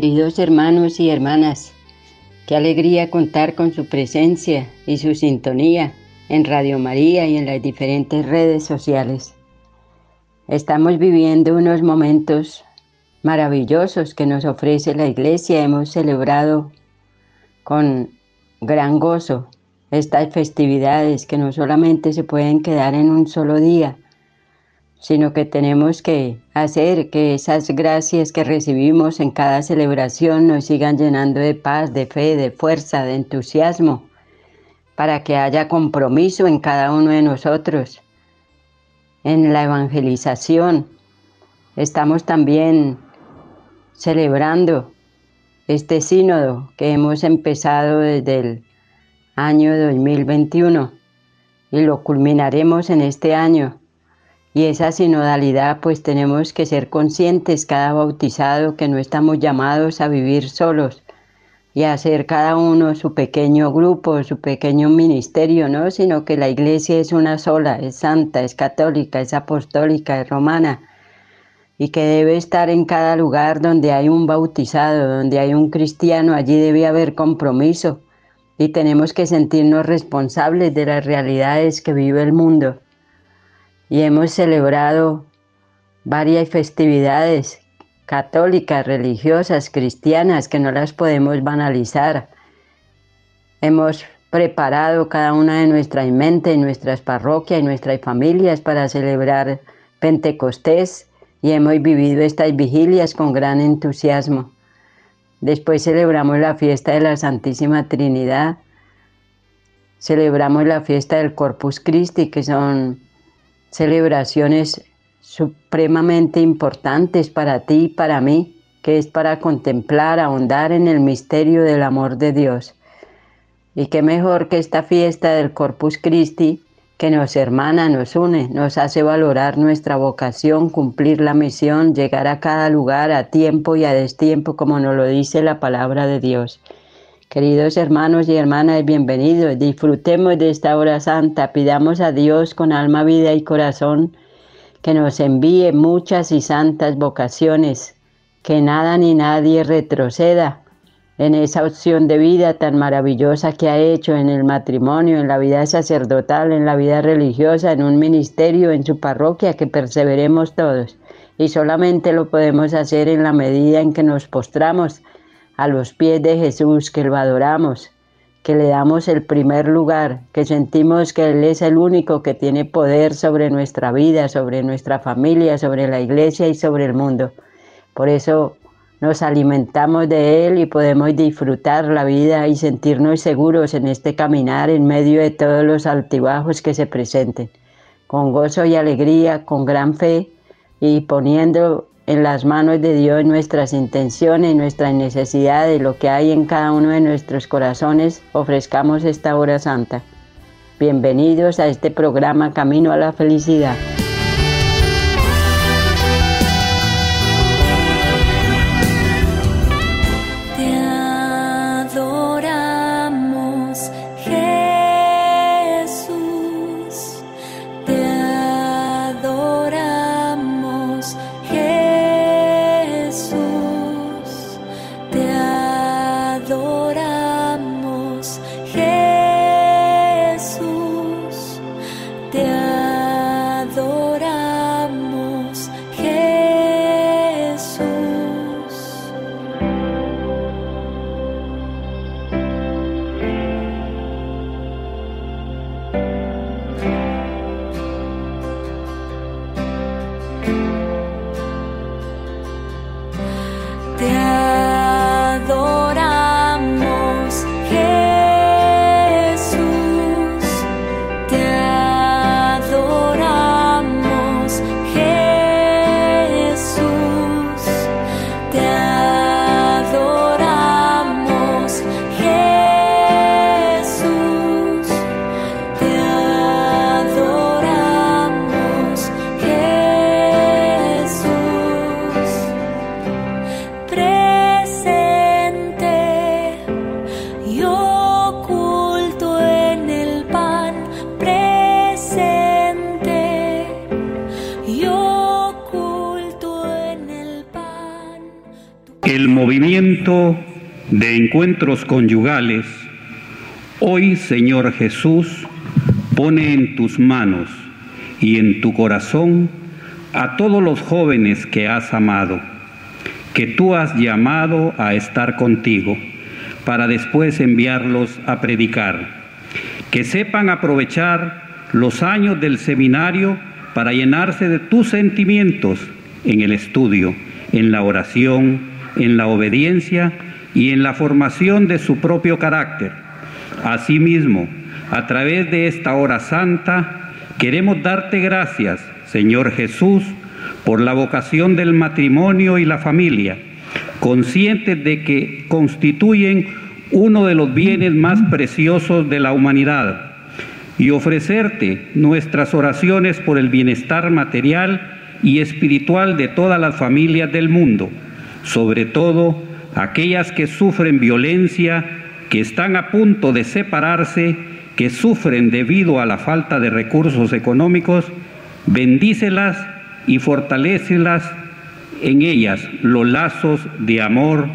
Queridos hermanos y hermanas, qué alegría contar con su presencia y su sintonía en Radio María y en las diferentes redes sociales. Estamos viviendo unos momentos maravillosos que nos ofrece la Iglesia. Hemos celebrado con gran gozo estas festividades que no solamente se pueden quedar en un solo día, sino que tenemos que hacer que esas gracias que recibimos en cada celebración nos sigan llenando de paz, de fe, de fuerza, de entusiasmo, para que haya compromiso en cada uno de nosotros. En la evangelización estamos también celebrando este sínodo que hemos empezado desde el año 2021 y lo culminaremos en este año. Y esa sinodalidad pues tenemos que ser conscientes cada bautizado que no estamos llamados a vivir solos y a hacer cada uno su pequeño grupo, su pequeño ministerio, ¿no? Sino que la iglesia es una sola, es santa, es católica, es apostólica, es romana y que debe estar en cada lugar donde hay un bautizado, donde hay un cristiano, allí debe haber compromiso y tenemos que sentirnos responsables de las realidades que vive el mundo. Y hemos celebrado varias festividades católicas, religiosas, cristianas, que no las podemos banalizar. Hemos preparado cada una de nuestras mentes, nuestras parroquias y nuestras familias para celebrar Pentecostés y hemos vivido estas vigilias con gran entusiasmo. Después celebramos la fiesta de la Santísima Trinidad, celebramos la fiesta del Corpus Christi, que son celebraciones supremamente importantes para ti y para mí, que es para contemplar, ahondar en el misterio del amor de Dios. Y qué mejor que esta fiesta del Corpus Christi que nos hermana, nos une, nos hace valorar nuestra vocación, cumplir la misión, llegar a cada lugar a tiempo y a destiempo, como nos lo dice la palabra de Dios. Queridos hermanos y hermanas, bienvenidos. Disfrutemos de esta hora santa. Pidamos a Dios con alma, vida y corazón que nos envíe muchas y santas vocaciones, que nada ni nadie retroceda en esa opción de vida tan maravillosa que ha hecho en el matrimonio, en la vida sacerdotal, en la vida religiosa, en un ministerio, en su parroquia, que perseveremos todos. Y solamente lo podemos hacer en la medida en que nos postramos a los pies de Jesús, que lo adoramos, que le damos el primer lugar, que sentimos que Él es el único que tiene poder sobre nuestra vida, sobre nuestra familia, sobre la iglesia y sobre el mundo. Por eso nos alimentamos de Él y podemos disfrutar la vida y sentirnos seguros en este caminar en medio de todos los altibajos que se presenten, con gozo y alegría, con gran fe y poniendo en las manos de Dios nuestras intenciones, nuestras necesidades, lo que hay en cada uno de nuestros corazones, ofrezcamos esta hora santa. Bienvenidos a este programa Camino a la Felicidad. El movimiento de encuentros conyugales, hoy Señor Jesús pone en tus manos y en tu corazón a todos los jóvenes que has amado, que tú has llamado a estar contigo, para después enviarlos a predicar, que sepan aprovechar los años del seminario para llenarse de tus sentimientos en el estudio, en la oración, en la obediencia y en la formación de su propio carácter. Asimismo, a través de esta hora santa, queremos darte gracias, Señor Jesús, por la vocación del matrimonio y la familia, conscientes de que constituyen uno de los bienes más preciosos de la humanidad y ofrecerte nuestras oraciones por el bienestar material y espiritual de todas las familias del mundo, sobre todo aquellas que sufren violencia, que están a punto de separarse, que sufren debido a la falta de recursos económicos, bendícelas y fortalécelas en ellas los lazos de amor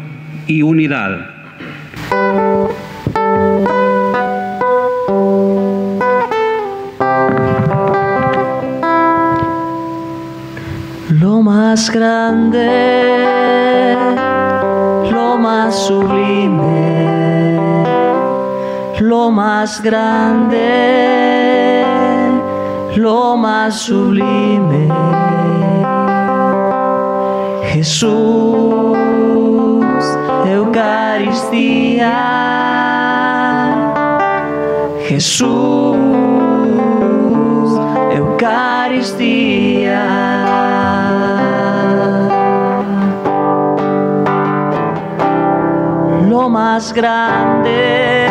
y unidad. Más grande, lo más sublime, lo más grande, lo más sublime. Jesús, Eucaristía, Jesús, Eucaristía. Más grande,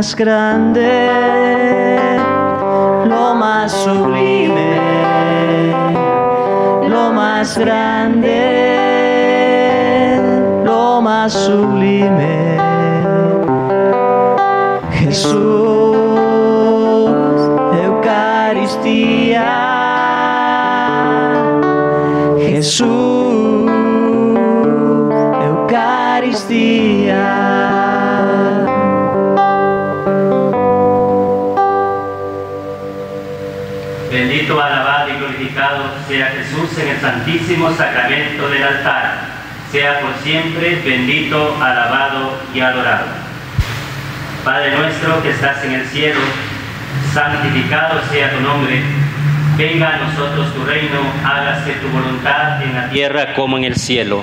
más grande, lo más sublime, lo más grande, lo más sublime. Jesús, sea Jesús en el santísimo sacramento del altar. Sea por siempre bendito, alabado y adorado. Padre nuestro que estás en el cielo, santificado sea tu nombre. Venga a nosotros tu reino, hágase tu voluntad en la tierra como en el cielo.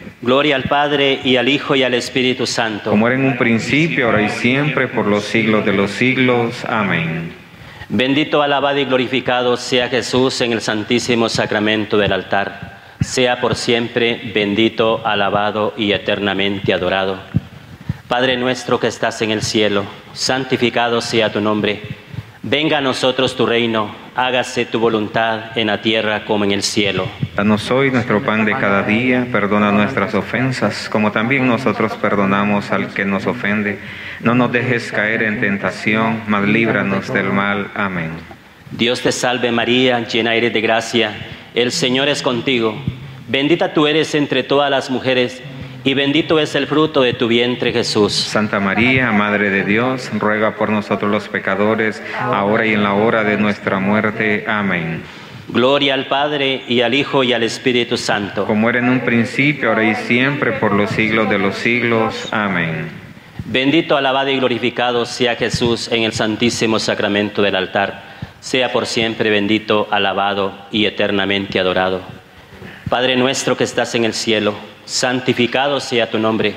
Gloria al Padre y al Hijo y al Espíritu Santo. Como era en un principio, ahora y siempre, por los siglos de los siglos. Amén. Bendito, alabado y glorificado sea Jesús en el santísimo sacramento del altar. Sea por siempre bendito, alabado y eternamente adorado. Padre nuestro que estás en el cielo, santificado sea tu nombre. Venga a nosotros tu reino. Hágase tu voluntad en la tierra como en el cielo. Danos hoy nuestro pan de cada día, perdona nuestras ofensas, como también nosotros perdonamos al que nos ofende. No nos dejes caer en tentación, mas líbranos del mal. Amén. Dios te salve María, llena eres de gracia, el Señor es contigo. Bendita tú eres entre todas las mujeres y bendito es el fruto de tu vientre Jesús. Santa María, Madre de Dios, ruega por nosotros los pecadores, ahora y en la hora de nuestra muerte. Amén. Gloria al Padre y al Hijo y al Espíritu Santo. Como era en un principio, ahora y siempre, por los siglos de los siglos. Amén. Bendito, alabado y glorificado sea Jesús en el santísimo sacramento del altar. Sea por siempre bendito, alabado y eternamente adorado. Padre nuestro que estás en el cielo santificado sea tu nombre.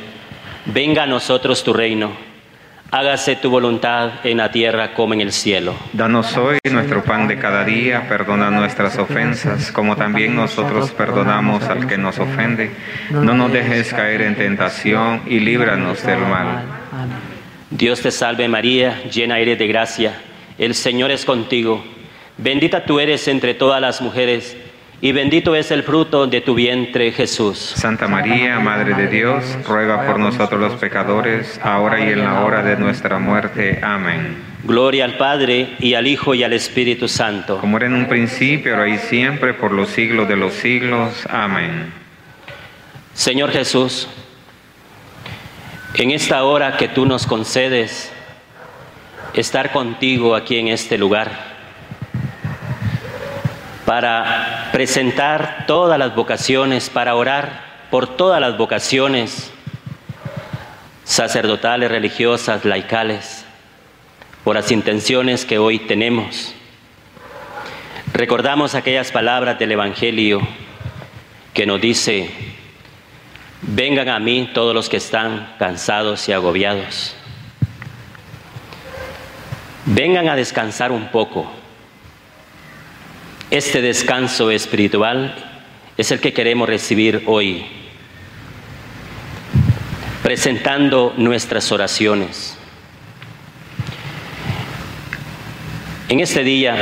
Venga a nosotros tu reino. Hágase tu voluntad en la tierra como en el cielo. Danos hoy nuestro pan de cada día, perdona nuestras ofensas, como también nosotros perdonamos al que nos ofende. No nos dejes caer en tentación y líbranos del mal. Dios te salve María, llena eres de gracia. El Señor es contigo. Bendita tú eres entre todas las mujeres y bendito es el fruto de tu vientre, Jesús. Santa María, Madre de Dios, ruega por nosotros los pecadores, ahora y en la hora de nuestra muerte. Amén. Gloria al Padre, y al Hijo, y al Espíritu Santo. Como era en un principio, ahora y siempre, por los siglos de los siglos. Amén. Señor Jesús, en esta hora que tú nos concedes estar contigo aquí en este lugar, para presentar todas las vocaciones, para orar por todas las vocaciones sacerdotales, religiosas, laicales, por las intenciones que hoy tenemos. Recordamos aquellas palabras del Evangelio que nos dice, vengan a mí todos los que están cansados y agobiados. Vengan a descansar un poco este descanso espiritual es el que queremos recibir hoy, presentando nuestras oraciones. En este día,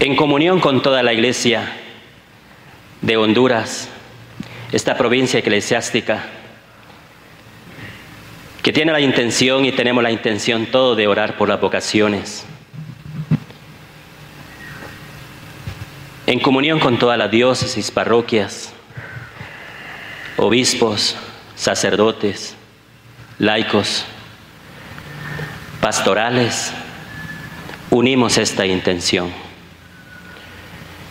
en comunión con toda la iglesia de Honduras, esta provincia eclesiástica, que tiene la intención y tenemos la intención todo de orar por las vocaciones en comunión con todas las diócesis, parroquias, obispos, sacerdotes, laicos, pastorales, unimos esta intención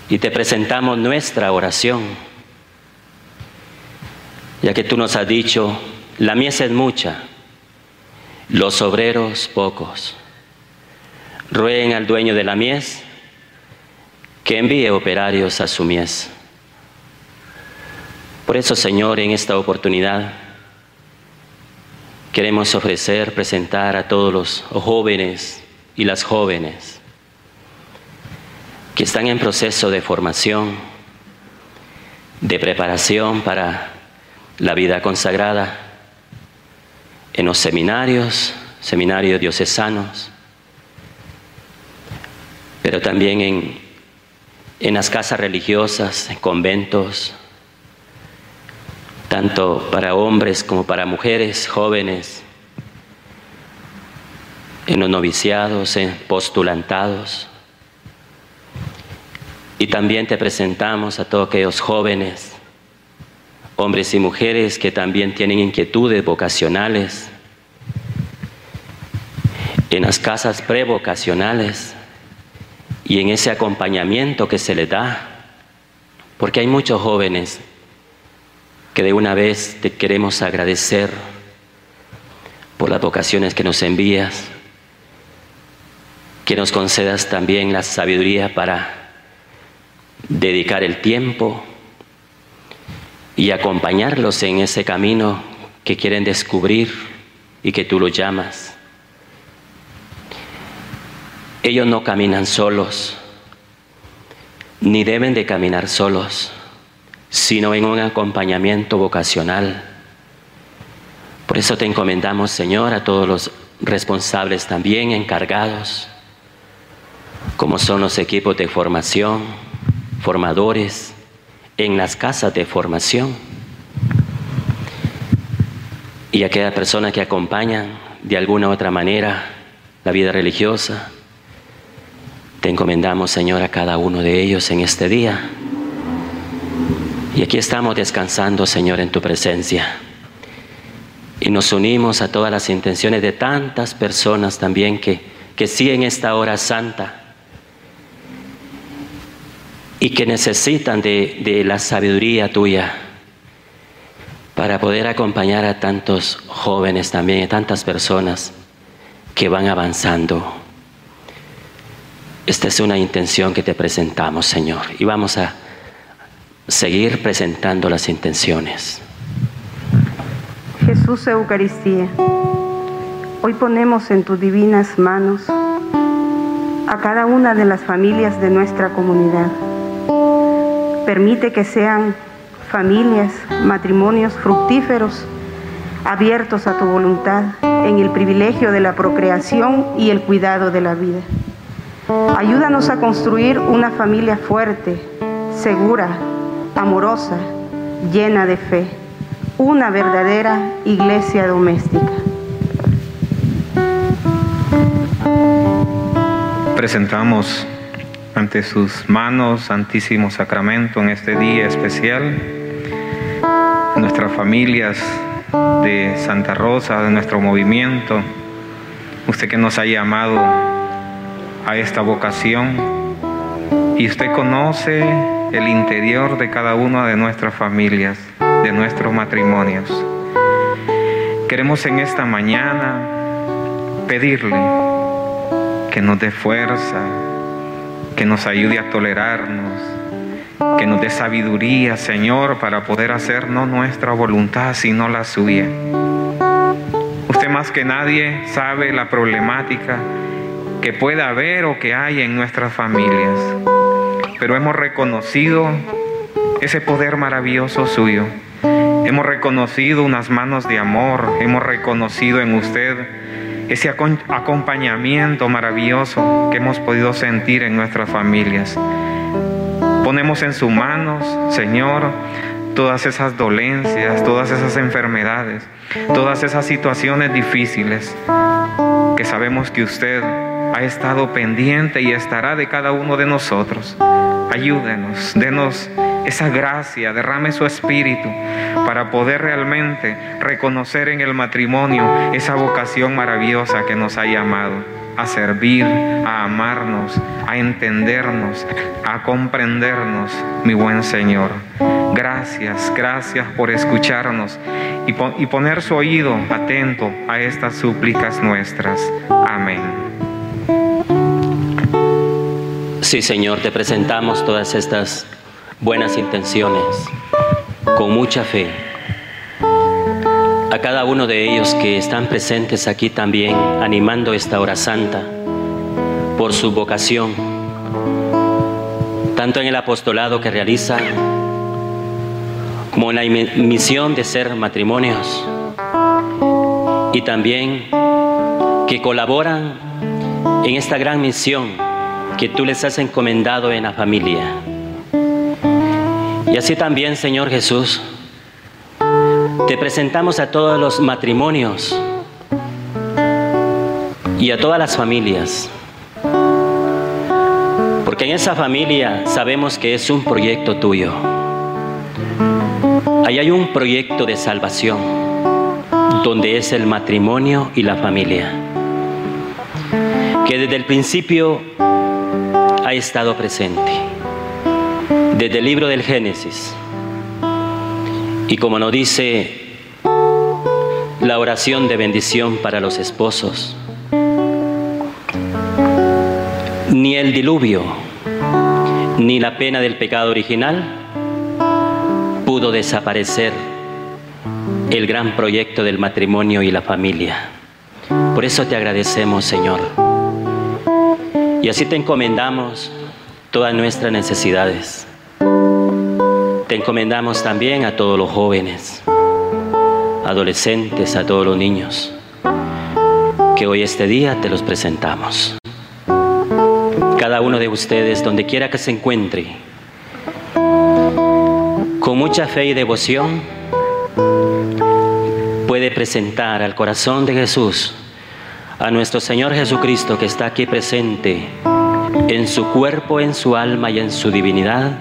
y te presentamos nuestra oración, ya que tú nos has dicho, la mies es mucha, los obreros pocos. Rueguen al dueño de la mies que envíe operarios a su mies. Por eso, Señor, en esta oportunidad queremos ofrecer, presentar a todos los jóvenes y las jóvenes que están en proceso de formación, de preparación para la vida consagrada en los seminarios, seminarios diocesanos, pero también en en las casas religiosas, en conventos, tanto para hombres como para mujeres, jóvenes, en los noviciados, en postulantados. Y también te presentamos a todos aquellos jóvenes, hombres y mujeres que también tienen inquietudes vocacionales, en las casas prevocacionales y en ese acompañamiento que se les da, porque hay muchos jóvenes que de una vez te queremos agradecer por las vocaciones que nos envías, que nos concedas también la sabiduría para dedicar el tiempo y acompañarlos en ese camino que quieren descubrir y que tú lo llamas. Ellos no caminan solos, ni deben de caminar solos, sino en un acompañamiento vocacional. Por eso te encomendamos, Señor, a todos los responsables también encargados, como son los equipos de formación, formadores, en las casas de formación y aquella persona que acompañan de alguna u otra manera la vida religiosa. Te encomendamos, Señor, a cada uno de ellos en este día. Y aquí estamos descansando, Señor, en tu presencia. Y nos unimos a todas las intenciones de tantas personas también que, que siguen esta hora santa y que necesitan de, de la sabiduría tuya para poder acompañar a tantos jóvenes también, a tantas personas que van avanzando. Esta es una intención que te presentamos, Señor, y vamos a seguir presentando las intenciones. Jesús Eucaristía, hoy ponemos en tus divinas manos a cada una de las familias de nuestra comunidad. Permite que sean familias, matrimonios fructíferos, abiertos a tu voluntad en el privilegio de la procreación y el cuidado de la vida. Ayúdanos a construir una familia fuerte, segura, amorosa, llena de fe, una verdadera iglesia doméstica. Presentamos ante sus manos Santísimo Sacramento en este día especial nuestras familias de Santa Rosa, de nuestro movimiento, usted que nos ha llamado a esta vocación y usted conoce el interior de cada una de nuestras familias, de nuestros matrimonios. Queremos en esta mañana pedirle que nos dé fuerza, que nos ayude a tolerarnos, que nos dé sabiduría, Señor, para poder hacer no nuestra voluntad, sino la suya. Usted más que nadie sabe la problemática que pueda haber o que hay en nuestras familias pero hemos reconocido ese poder maravilloso suyo. Hemos reconocido unas manos de amor, hemos reconocido en usted ese acompañamiento maravilloso que hemos podido sentir en nuestras familias. Ponemos en sus manos, Señor, todas esas dolencias, todas esas enfermedades, todas esas situaciones difíciles que sabemos que usted ha estado pendiente y estará de cada uno de nosotros. Ayúdenos, denos esa gracia, derrame su espíritu para poder realmente reconocer en el matrimonio esa vocación maravillosa que nos ha llamado a servir, a amarnos, a entendernos, a comprendernos, mi buen Señor. Gracias, gracias por escucharnos y, poner su oído atento a estas súplicas nuestras. Amén. Sí, Señor, te presentamos todas estas buenas intenciones con mucha fe. A cada uno de ellos que están presentes aquí también, animando esta hora santa por su vocación, tanto en el apostolado que realiza como en la misión de ser matrimonios y también que colaboran en esta gran misión que tú les has encomendado en la familia. Y así también, Señor Jesús, te presentamos a todos los matrimonios y a todas las familias. Porque en esa familia sabemos que es un proyecto tuyo. Ahí hay un proyecto de salvación, donde es el matrimonio y la familia. Que desde el principio estado presente desde el libro del Génesis. Y como nos dice la oración de bendición para los esposos, ni el diluvio, ni la pena del pecado original pudo desaparecer el gran proyecto del matrimonio y la familia. Por eso te agradecemos, Señor y así te encomendamos todas nuestras necesidades. Te encomendamos también a todos los jóvenes, adolescentes, a todos los niños, que hoy este día te los presentamos. Cada uno de ustedes, donde quiera que se encuentre, con mucha fe y devoción, puede presentar al corazón de Jesús, a nuestro Señor Jesucristo que está aquí presente, en su cuerpo, en su alma y en su divinidad,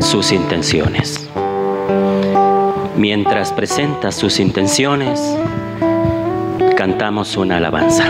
sus intenciones. Mientras presenta sus intenciones, cantamos una alabanza.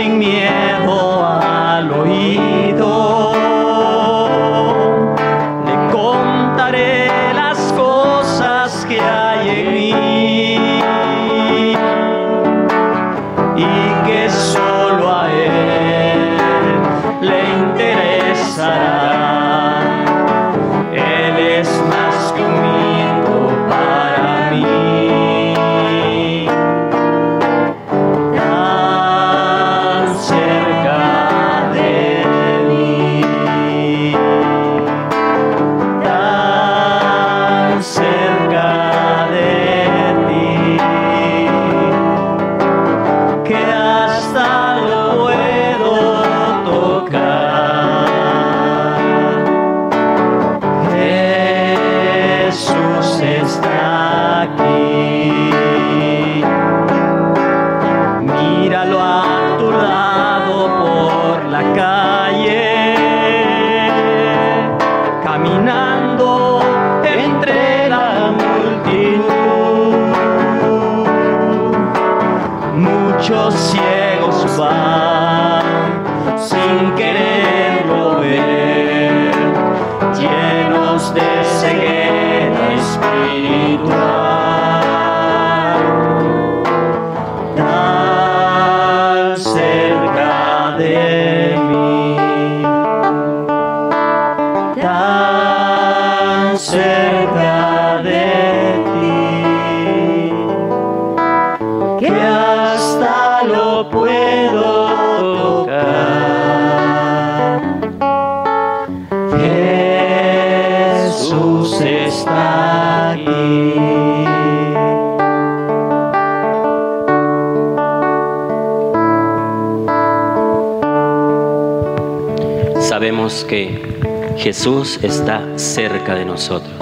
Hablaré sin Jesús está aquí. Sabemos que Jesús está cerca de nosotros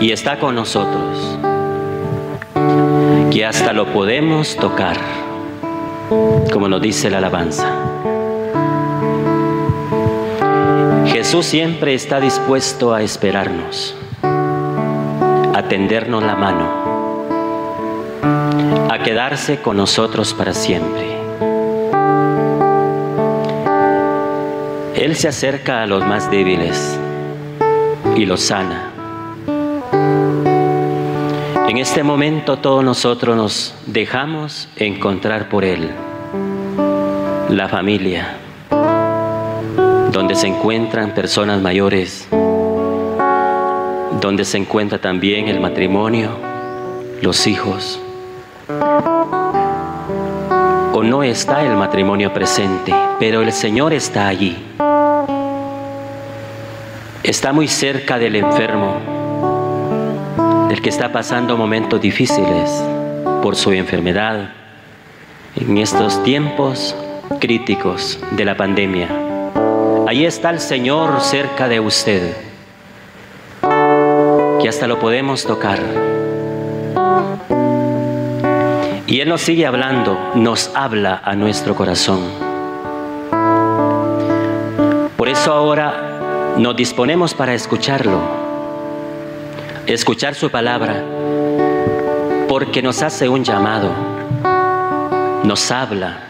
y está con nosotros, que hasta lo podemos tocar, como nos dice la alabanza. Jesús siempre está dispuesto a esperarnos, a tendernos la mano, a quedarse con nosotros para siempre. Él se acerca a los más débiles y los sana. En este momento todos nosotros nos dejamos encontrar por Él. La familia, donde se encuentran personas mayores, donde se encuentra también el matrimonio, los hijos. O no está el matrimonio presente, pero el Señor está allí. Está muy cerca del enfermo, del que está pasando momentos difíciles por su enfermedad en estos tiempos críticos de la pandemia. Allí está el Señor cerca de usted. que hasta lo podemos tocar. Y Él nos sigue hablando, nos habla a nuestro corazón. Por eso ahora nos disponemos para escucharlo, escuchar su palabra, porque nos hace un llamado, nos habla,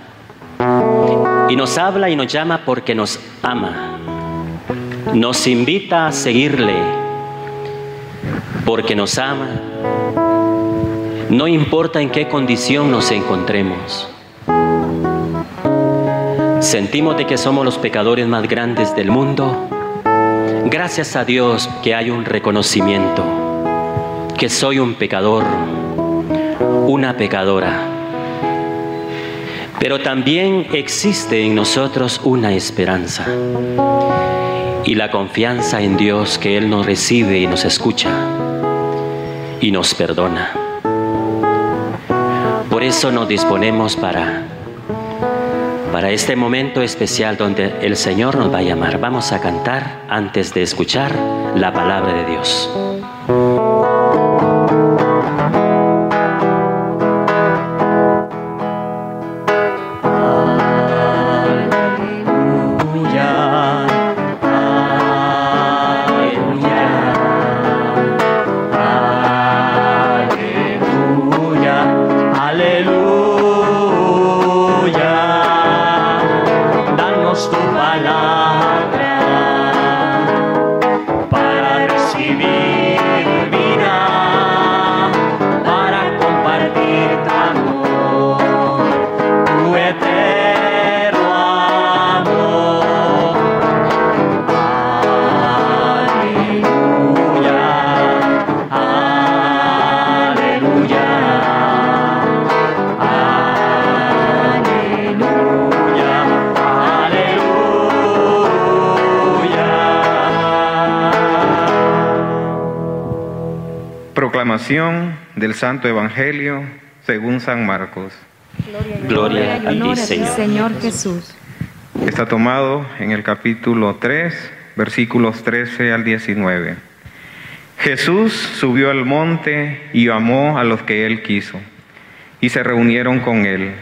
y nos habla y nos llama porque nos ama, nos invita a seguirle, porque nos ama no importa en qué condición nos encontremos. Sentimos de que somos los pecadores más grandes del mundo. Gracias a Dios que hay un reconocimiento, que soy un pecador, una pecadora. Pero también existe en nosotros una esperanza y la confianza en Dios que Él nos recibe y nos escucha y nos perdona. Por eso nos disponemos para, para este momento especial donde el Señor nos va a llamar. Vamos a cantar antes de escuchar la palabra de Dios. Del Santo Evangelio según San Marcos. Gloria, a ti, Señor. Señor Jesús. Está tomado en el capítulo 3, versículos 13 al 19. Jesús subió al monte y amó a los que él quiso, y se reunieron con él.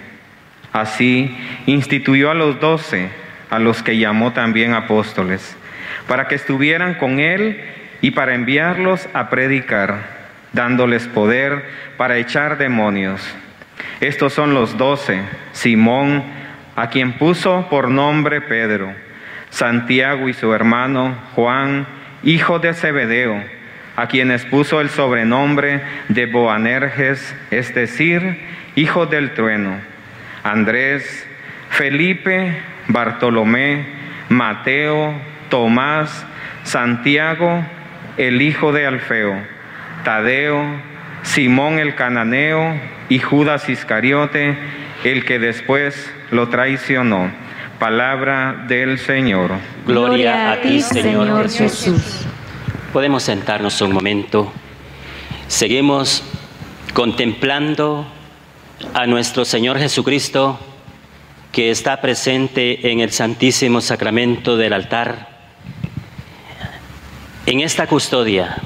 Así instituyó a los doce, a los que llamó también apóstoles, para que estuvieran con él y para enviarlos a predicar dándoles poder para echar demonios. Estos son los doce, Simón, a quien puso por nombre Pedro, Santiago y su hermano Juan, hijo de Zebedeo, a quienes puso el sobrenombre de Boanerges, es decir, hijo del trueno, Andrés, Felipe, Bartolomé, Mateo, Tomás, Santiago, el hijo de Alfeo, Tadeo, Simón el cananeo y Judas Iscariote, el que después lo traicionó. Palabra del Señor. Gloria a ti, Señor Jesús. Podemos sentarnos un momento. Seguimos contemplando a nuestro Señor Jesucristo que está presente en el Santísimo Sacramento del altar. En esta custodia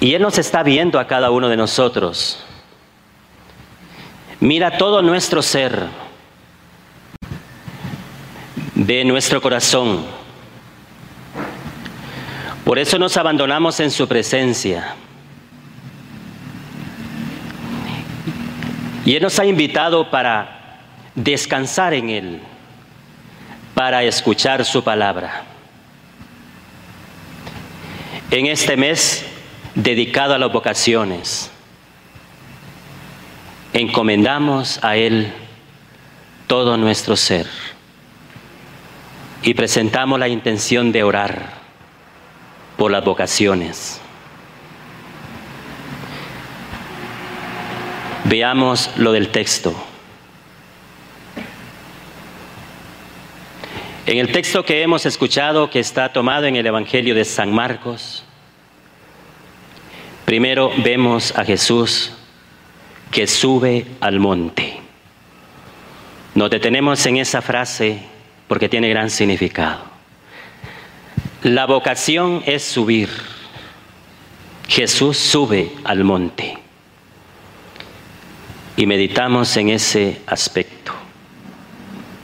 Y Él nos está viendo a cada uno de nosotros. Mira todo nuestro ser. Ve nuestro corazón. Por eso nos abandonamos en su presencia. Y Él nos ha invitado para descansar en Él, para escuchar su palabra. En este mes dedicado a las vocaciones. Encomendamos a Él todo nuestro ser y presentamos la intención de orar por las vocaciones. Veamos lo del texto. En el texto que hemos escuchado, que está tomado en el Evangelio de San Marcos, Primero vemos a Jesús que sube al monte. Nos detenemos en esa frase porque tiene gran significado. La vocación es subir. Jesús sube al monte. Y meditamos en ese aspecto.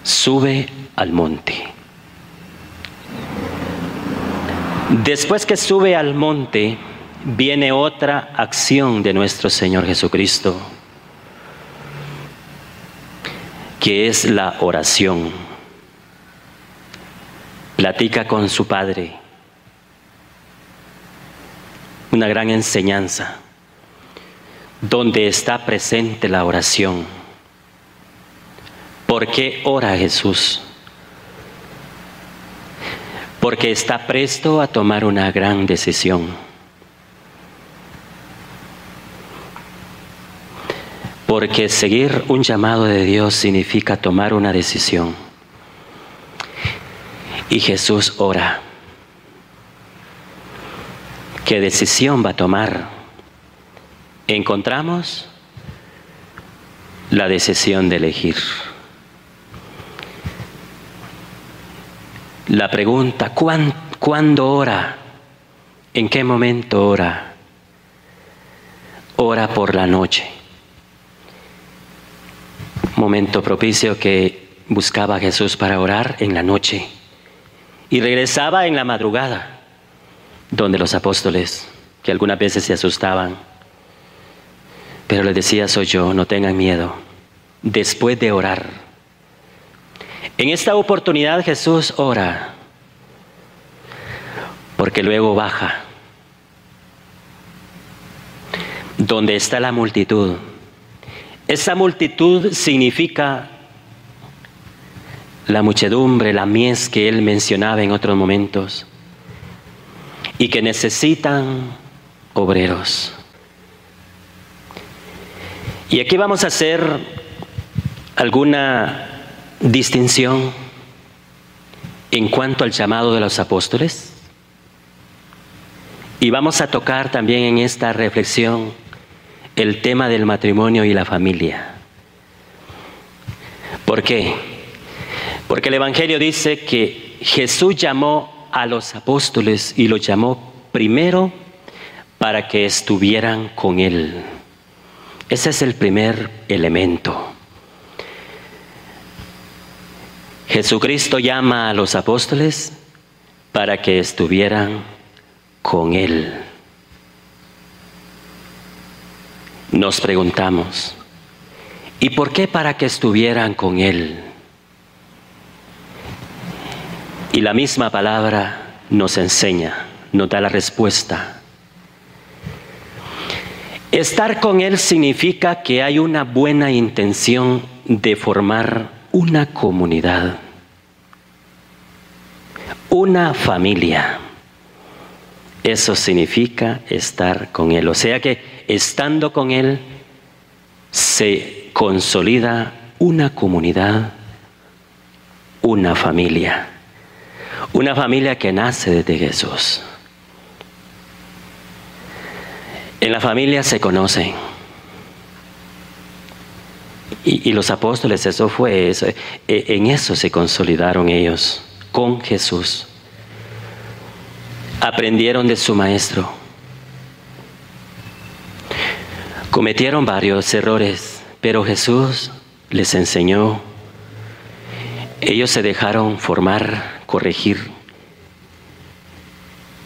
Sube al monte. Después que sube al monte, viene otra acción de nuestro Señor Jesucristo, que es la oración. Platica con su Padre. Una gran enseñanza, donde está presente la oración. ¿Por qué ora Jesús? porque está presto a tomar una gran decisión. Porque seguir un llamado de Dios significa tomar una decisión. Y Jesús ora. ¿Qué decisión va a tomar? Encontramos la decisión de elegir. La pregunta, ¿cuándo ora? ¿En qué momento ora? Ora por la noche. Momento propicio que buscaba Jesús para orar en la noche. Y regresaba en la madrugada, donde los apóstoles, que algunas veces se asustaban, pero le decía, soy yo, no tengan miedo. Después de orar, en esta oportunidad Jesús ora, porque luego baja, donde está la multitud. Esa multitud significa la muchedumbre, la mies que él mencionaba en otros momentos, y que necesitan obreros. Y aquí vamos a hacer alguna distinción en cuanto al llamado de los apóstoles. Y vamos a tocar también en esta reflexión el tema del matrimonio y la familia. ¿Por qué? Porque el Evangelio dice que Jesús llamó a los apóstoles y los llamó primero para que estuvieran con Él. Ese es el primer elemento. Jesucristo llama a los apóstoles para que estuvieran con Él. Nos preguntamos, ¿y por qué para que estuvieran con Él? Y la misma palabra nos enseña, nos da la respuesta. Estar con Él significa que hay una buena intención de formar una comunidad, una familia. Eso significa estar con Él. O sea que estando con Él se consolida una comunidad, una familia. Una familia que nace desde Jesús. En la familia se conocen y, los apóstoles, eso fue, eso, e, en eso se consolidaron ellos, con Jesús. Aprendieron de su maestro. Cometieron varios errores, pero Jesús les enseñó. Ellos se dejaron formar, corregir.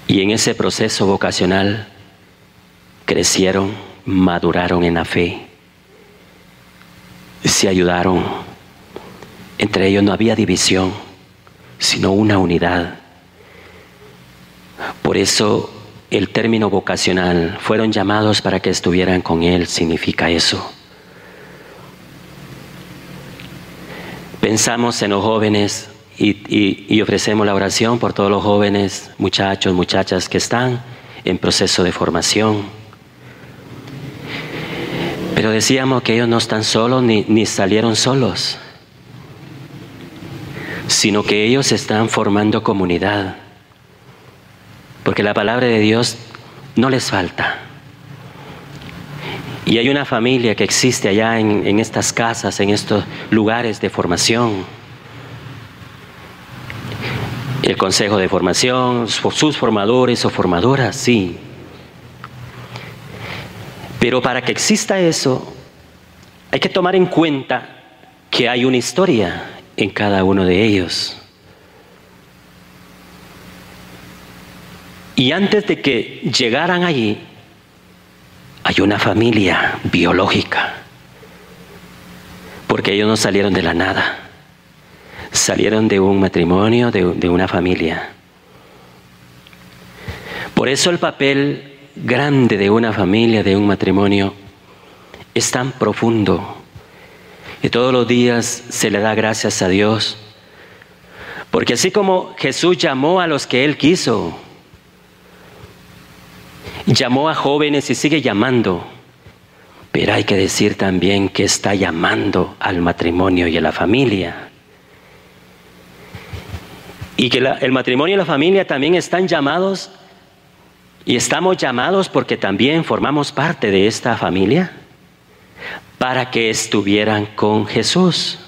Y en ese proceso vocacional crecieron, maduraron en la fe se ayudaron. Entre ellos no había división, sino una unidad. Por eso el término vocacional, fueron llamados para que estuvieran con Él, significa eso. Pensamos en los jóvenes y, ofrecemos la oración por todos los jóvenes, muchachos, muchachas que están en proceso de formación pero decíamos que ellos no están solos ni salieron solos, sino que ellos están formando comunidad. Porque la palabra de Dios no les falta. Y hay una familia que existe allá en, estas casas, en estos lugares de formación. el consejo de formación, sus formadores o formadoras, sí. Pero para que exista eso, hay que tomar en cuenta que hay una historia en cada uno de ellos. Y antes de que llegaran allí, hay una familia biológica, porque ellos no salieron de la nada, salieron de un matrimonio, de, de una familia. Por eso el papel grande de una familia, de un matrimonio, es tan profundo. Y todos los días se le da gracias a Dios. Porque así como Jesús llamó a los que Él quiso, llamó a jóvenes y sigue llamando, pero hay que decir también que está llamando al matrimonio y a la familia. Y que el matrimonio y la familia también están llamados y estamos llamados porque también formamos parte de esta familia para que estuvieran con Jesús.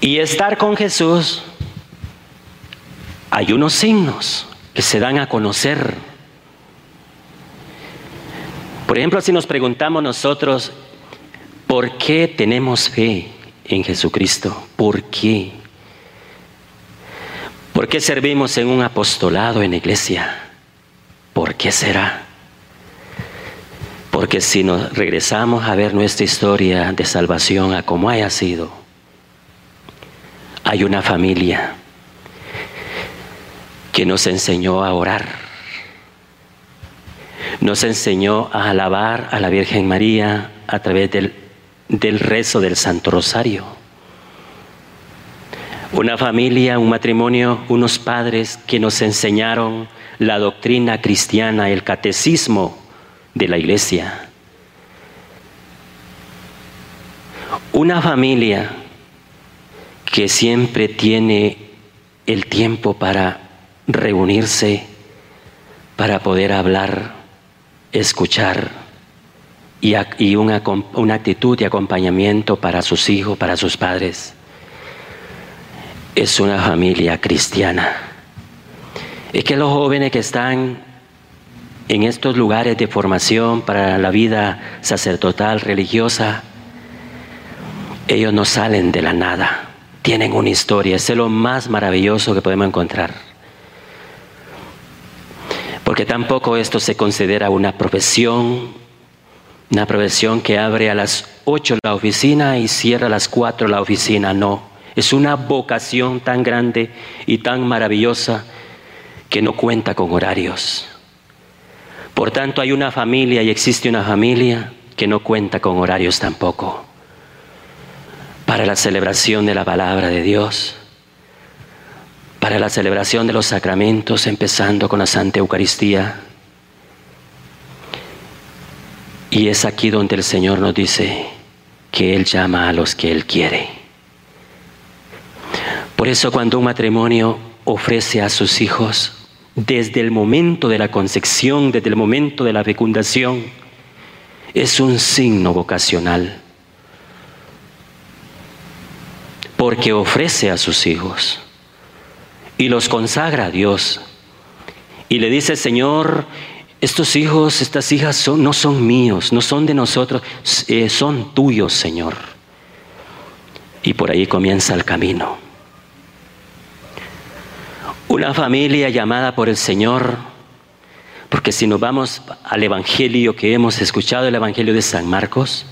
Y estar con Jesús, hay unos signos que se dan a conocer. Por ejemplo, si nos preguntamos nosotros, ¿por qué tenemos fe en Jesucristo? ¿Por qué? ¿Por qué servimos en un apostolado en la iglesia? ¿Por qué será? Porque si nos regresamos a ver nuestra historia de salvación a como haya sido, hay una familia que nos enseñó a orar, nos enseñó a alabar a la Virgen María a través del, del rezo del Santo Rosario. Una familia, un matrimonio, unos padres que nos enseñaron la doctrina cristiana, el catecismo de la iglesia. Una familia que siempre tiene el tiempo para reunirse, para poder hablar, escuchar y, una, una actitud de acompañamiento para sus hijos, para sus padres. Es una familia cristiana. Es que los jóvenes que están en estos lugares de formación para la vida sacerdotal, religiosa, ellos no salen de la nada, tienen una historia, es lo más maravilloso que podemos encontrar. Porque tampoco esto se considera una profesión, una profesión que abre a las 8 la oficina y cierra a las 4 la oficina, no. Es una vocación tan grande y tan maravillosa que no cuenta con horarios. Por tanto, hay una familia y existe una familia que no cuenta con horarios tampoco para la celebración de la palabra de Dios, para la celebración de los sacramentos, empezando con la Santa Eucaristía. Y es aquí donde el Señor nos dice que Él llama a los que Él quiere. Por eso cuando un matrimonio ofrece a sus hijos desde el momento de la concepción, desde el momento de la fecundación, es un signo vocacional. Porque ofrece a sus hijos y los consagra a Dios. Y le dice, Señor, estos hijos, estas hijas son, no son míos, no son de nosotros, eh, son tuyos, Señor. Y por ahí comienza el camino. Una familia llamada por el Señor, porque si nos vamos al Evangelio que hemos escuchado, el Evangelio de San Marcos,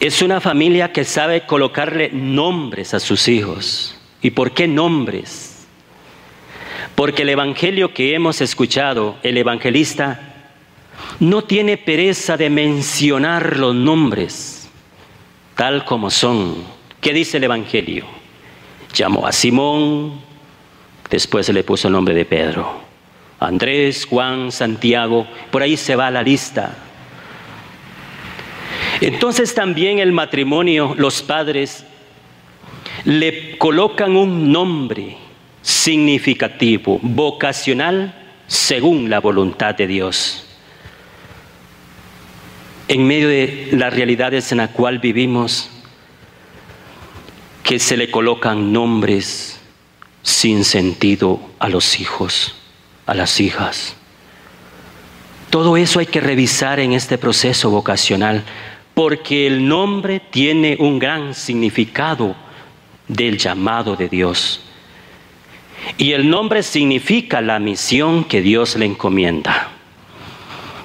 es una familia que sabe colocarle nombres a sus hijos. ¿Y por qué nombres? Porque el Evangelio que hemos escuchado, el evangelista, no tiene pereza de mencionar los nombres tal como son. ¿Qué dice el Evangelio? Llamó a Simón, Después se le puso el nombre de Pedro. Andrés, Juan, Santiago, por ahí se va la lista. Entonces también el matrimonio, los padres le colocan un nombre significativo, vocacional, según la voluntad de Dios. En medio de las realidades en las cuales vivimos, que se le colocan nombres sin sentido a los hijos, a las hijas. Todo eso hay que revisar en este proceso vocacional, porque el nombre tiene un gran significado del llamado de Dios. Y el nombre significa la misión que Dios le encomienda.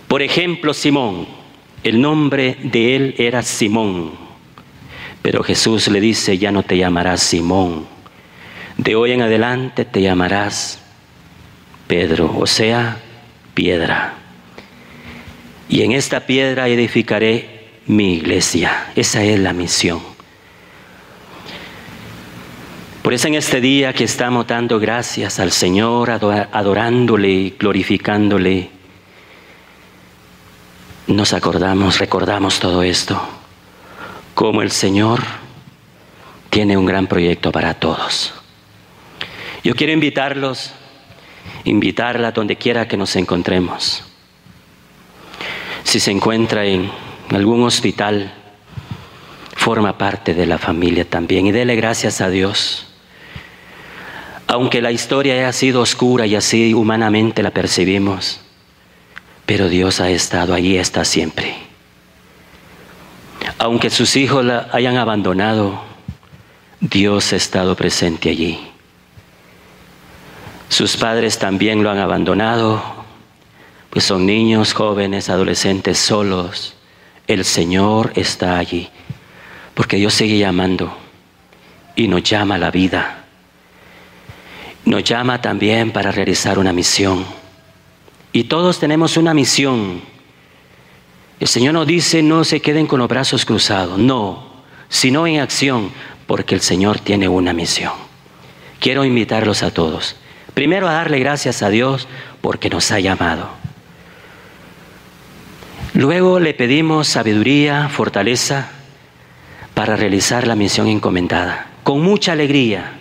Por ejemplo, Simón, el nombre de él era Simón, pero Jesús le dice, ya no te llamarás Simón, de hoy en adelante te llamarás Pedro, o sea, piedra. Y en esta piedra edificaré mi iglesia. Esa es la misión. Por eso en este día que estamos dando gracias al Señor, adorándole glorificándole, nos acordamos, recordamos todo esto, como el Señor tiene un gran proyecto para todos. Yo quiero invitarlos, invitarla donde quiera que nos encontremos. Si se encuentra en algún hospital, forma parte de la familia también y dele gracias a Dios aunque la historia haya sido oscura y así humanamente la percibimos, pero Dios ha estado allí, está siempre. Aunque sus hijos la hayan abandonado, Dios ha estado presente allí. Sus padres también lo han abandonado, pues son niños, jóvenes, adolescentes solos. El Señor está allí, porque Dios sigue llamando y nos llama a la vida nos llama también para realizar una misión. Y todos tenemos una misión. El Señor nos dice, no se queden con los brazos cruzados, no, sino en acción, porque el Señor tiene una misión. Quiero invitarlos a todos. Primero a darle gracias a Dios porque nos ha llamado. Luego le pedimos sabiduría, fortaleza para realizar la misión encomendada, con mucha alegría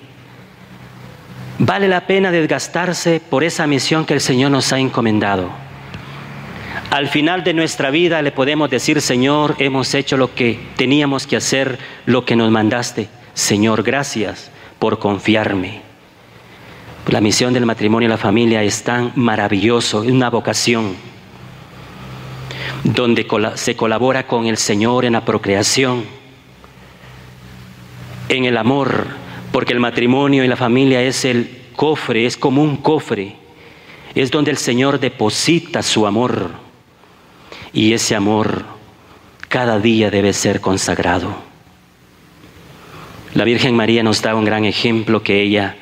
Vale la pena desgastarse por esa misión que el Señor nos ha encomendado. Al final de nuestra vida le podemos decir, Señor, hemos hecho lo que teníamos que hacer, lo que nos mandaste. Señor, gracias por confiarme. La misión del matrimonio y la familia es tan maravilloso, es una vocación donde se colabora con el Señor en la procreación, en el amor, porque el matrimonio y la familia es el cofre, es como un cofre, es donde el Señor deposita su amor y ese amor cada día debe ser consagrado. La Virgen María nos da un gran ejemplo que ella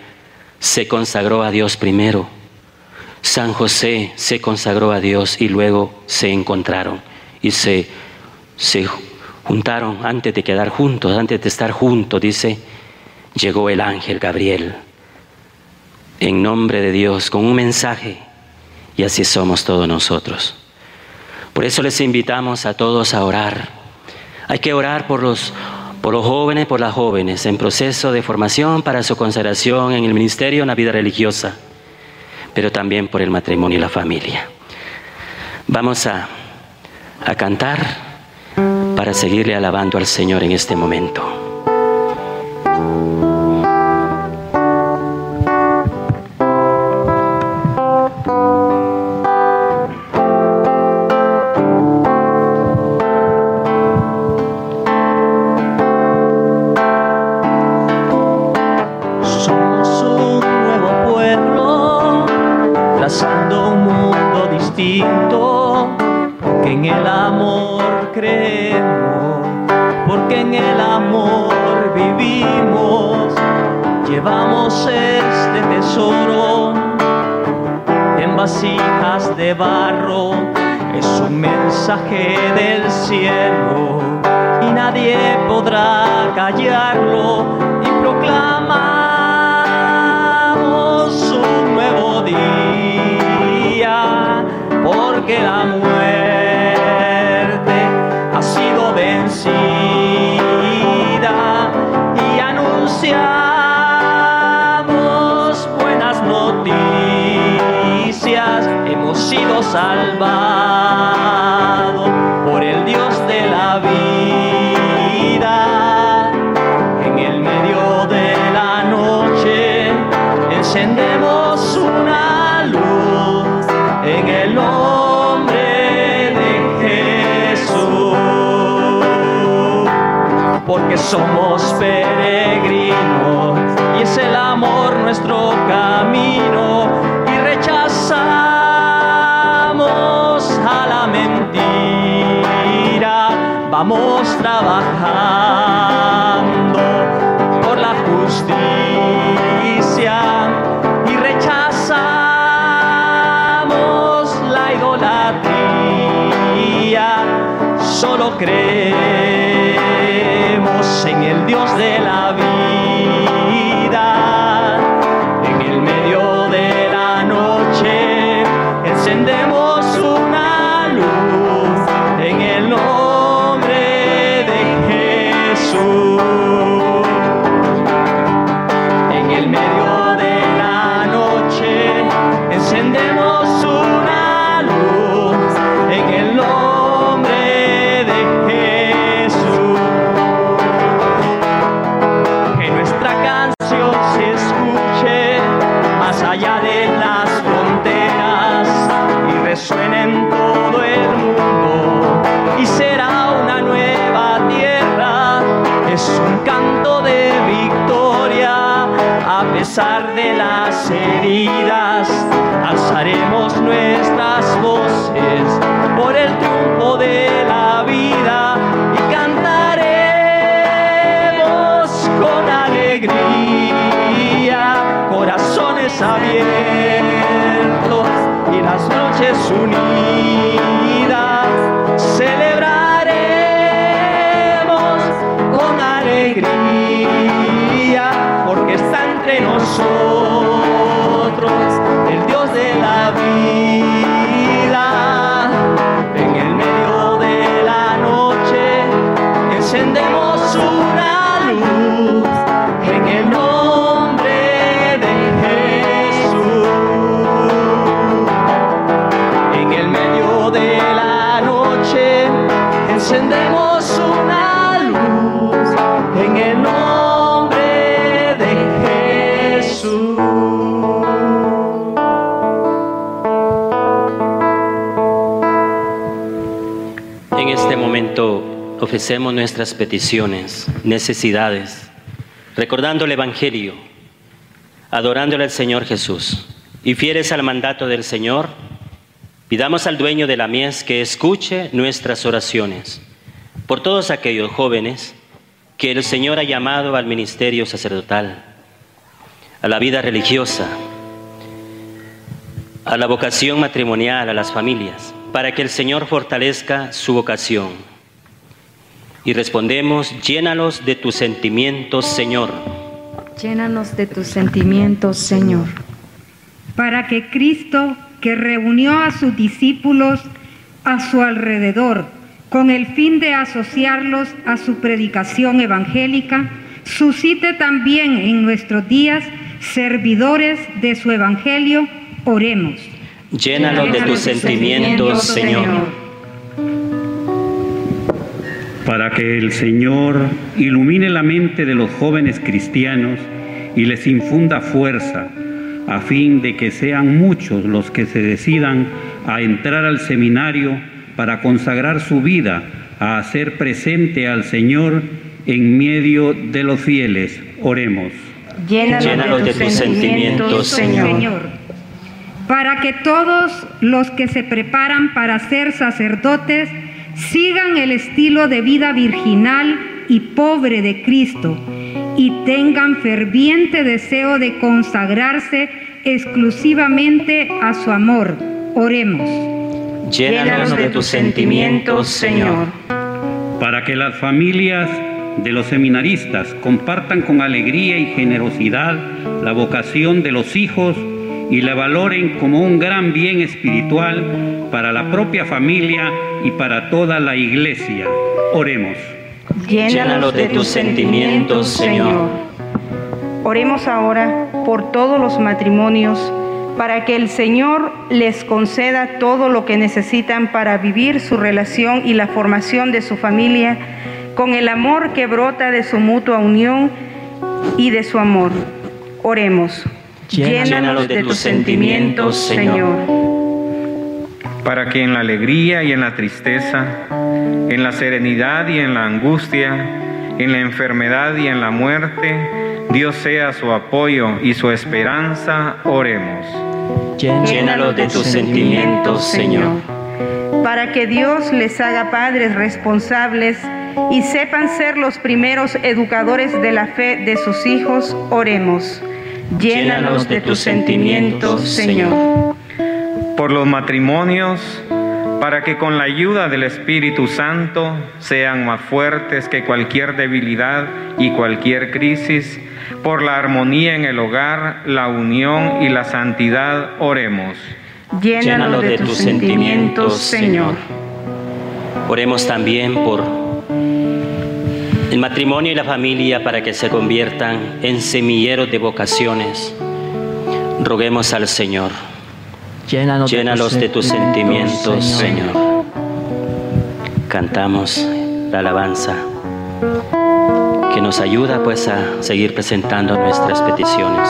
se consagró a Dios primero. San José se consagró a Dios y luego se encontraron y se, se juntaron antes de quedar juntos, antes de estar juntos, dice, llegó el ángel Gabriel en nombre de Dios con un mensaje y así somos todos nosotros. Por eso les invitamos a todos a orar. Hay que orar por los, por los jóvenes, por las jóvenes en proceso de formación para su consagración en el ministerio, en la vida religiosa, pero también por el matrimonio y la familia. Vamos a, a cantar para seguirle alabando al Señor en este momento. Vamos trabajando por la justicia y rechazamos la idolatría. Solo creemos en el Dios de la Es un canto de victoria a pesar de las heridas. Alzaremos nuestras voces por el triunfo de la vida y cantaremos con alegría, corazones abiertos y las noches unidas. Alegría porque está entre nosotros el Dios de la vida. En el medio de la noche encendemos una ofrecemos nuestras peticiones, necesidades, recordando el Evangelio, adorándole al Señor Jesús y fieles al mandato del Señor, pidamos al dueño de la mies que escuche nuestras oraciones por todos aquellos jóvenes que el Señor ha llamado al ministerio sacerdotal, a la vida religiosa, a la vocación matrimonial, a las familias, para que el Señor fortalezca su vocación. Y respondemos, llénalos de tus sentimientos, Señor. Llénanos de tus sentimientos, Señor. para que Cristo, que reunió a sus discípulos a su alrededor con el fin de asociarlos a su predicación evangélica, suscite también en nuestros días servidores de su evangelio, oremos. Llénalos de tus sentimientos, Señor. Para que el Señor ilumine la mente de los jóvenes cristianos y les infunda fuerza, a fin de que sean muchos los que se decidan a entrar al seminario para consagrar su vida a hacer presente al Señor en medio de los fieles. Oremos. Llénalos de tus sentimientos, Señor. para que todos los que se preparan para ser sacerdotes sigan el estilo de vida virginal y pobre de Cristo y tengan ferviente deseo de consagrarse exclusivamente a su amor. Oremos. Llénalos de tus sentimientos, Señor. para que las familias de los seminaristas compartan con alegría y generosidad la vocación de los hijos y la valoren como un gran bien espiritual para la propia familia y para toda la iglesia. Oremos. Llénalos de tus sentimientos, Señor. Oremos ahora por todos los matrimonios para que el Señor les conceda todo lo que necesitan para vivir su relación y la formación de su familia con el amor que brota de su mutua unión y de su amor. Oremos. Llénalos de tus sentimientos, Señor. para que en la alegría y en la tristeza, en la serenidad y en la angustia, en la enfermedad y en la muerte, Dios sea su apoyo y su esperanza, oremos. Llénalo de tus sentimientos, Señor. Para que Dios les haga padres responsables y sepan ser los primeros educadores de la fe de sus hijos, oremos. Llénalos de tus sentimientos, Señor. Por los matrimonios, para que con la ayuda del Espíritu Santo sean más fuertes que cualquier debilidad y cualquier crisis, por la armonía en el hogar, la unión y la santidad, oremos. Llénalo de tus sentimientos, Señor. Oremos también por el matrimonio y la familia para que se conviertan en semilleros de vocaciones. Roguemos al Señor. Llénalos, de tus sentimientos, Señor. Cantamos la alabanza que nos ayuda pues a seguir presentando nuestras peticiones.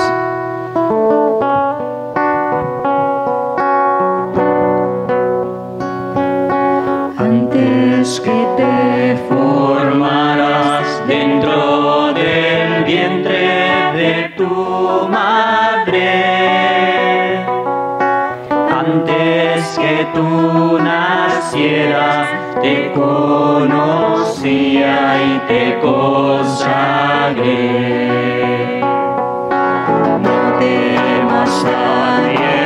Tú nacieras, te conocía y te consagré. No temas arriesgarte,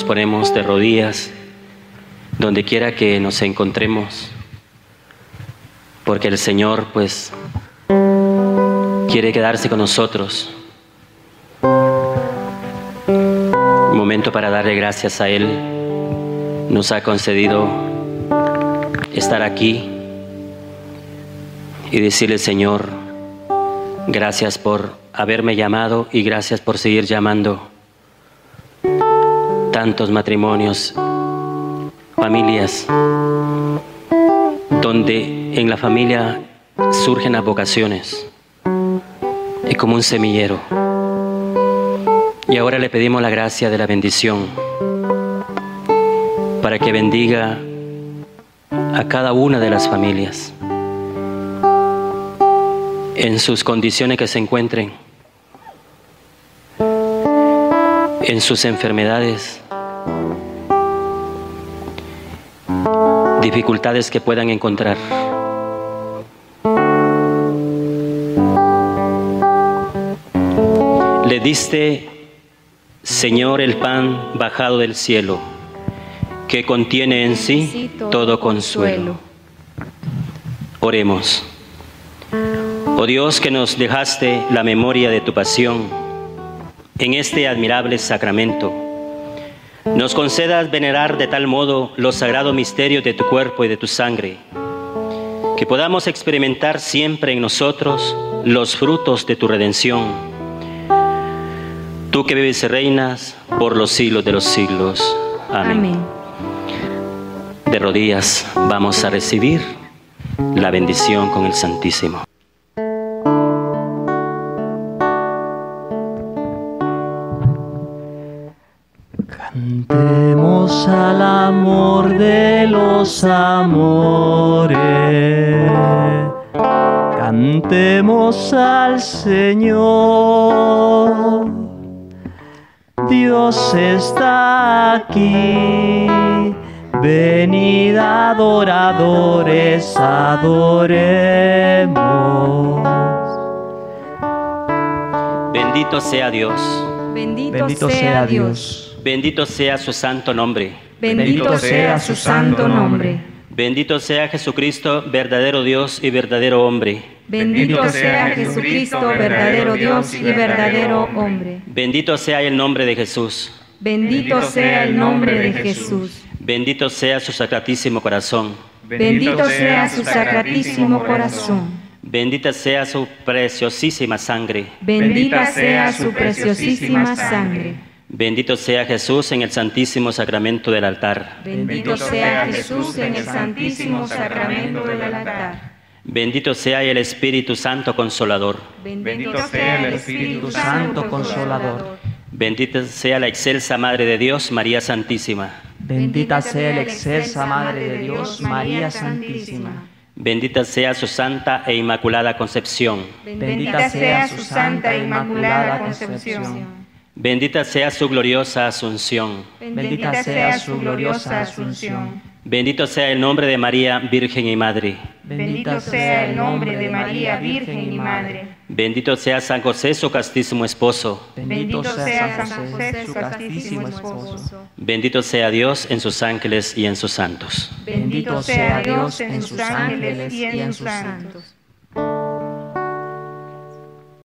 nos ponemos de rodillas donde quiera que nos encontremos, porque el Señor pues quiere quedarse con nosotros. Momento para darle gracias a Él. Nos ha concedido estar aquí y decirle, Señor, gracias por haberme llamado y gracias por seguir llamando tantos matrimonios, familias, donde en la familia surgen las vocaciones. Es como un semillero. Y ahora le pedimos la gracia de la bendición para que bendiga a cada una de las familias. en sus condiciones que se encuentren, en sus enfermedades, dificultades que puedan encontrar. Le diste, Señor, el pan bajado del cielo, que contiene en sí todo consuelo. Oremos. Oh Dios, que nos dejaste la memoria de tu pasión en este admirable sacramento, nos concedas venerar de tal modo los sagrados misterios de tu cuerpo y de tu sangre, que podamos experimentar siempre en nosotros los frutos de tu redención. Tú que vives y reinas por los siglos de los siglos. Amén. Amén. De rodillas vamos a recibir la bendición con el Santísimo. Cantemos al amor de los amores. Cantemos al Señor. Dios está aquí. Venid adoradores, adoremos. Bendito sea Dios. Bendito, Bendito sea Dios. Bendito sea su santo nombre. Bendito sea su santo nombre. Bendito sea Jesucristo, verdadero Dios y verdadero hombre. Bendito sea Jesucristo, verdadero Dios y verdadero hombre. Bendito sea el nombre de Jesús. Bendito sea el nombre de Jesús. Bendito sea su sacratísimo corazón. Bendito sea su sacratísimo corazón. Bendita sea su preciosísima sangre. Bendita sea su preciosísima sangre. Bendito sea Jesús en el santísimo sacramento del altar. Bendito sea Jesús en el santísimo sacramento del altar. Bendito sea el Espíritu Santo Consolador. Bendito sea el Espíritu Santo Consolador. Bendita sea la excelsa Madre de Dios, María Santísima. Bendita sea la excelsa Madre de Dios, María Santísima. Bendita sea su santa e inmaculada concepción. Bendita sea su santa e inmaculada concepción. Bendita sea su gloriosa asunción. Bendita sea su gloriosa asunción. Bendito sea el nombre de María, Virgen y Madre. Bendito sea el nombre de María, Virgen y Madre. Bendito sea San José, su castísimo esposo. Bendito sea San José, su castísimo esposo. Bendito sea Dios en sus ángeles y en sus santos. Bendito sea Dios en sus ángeles y en sus santos.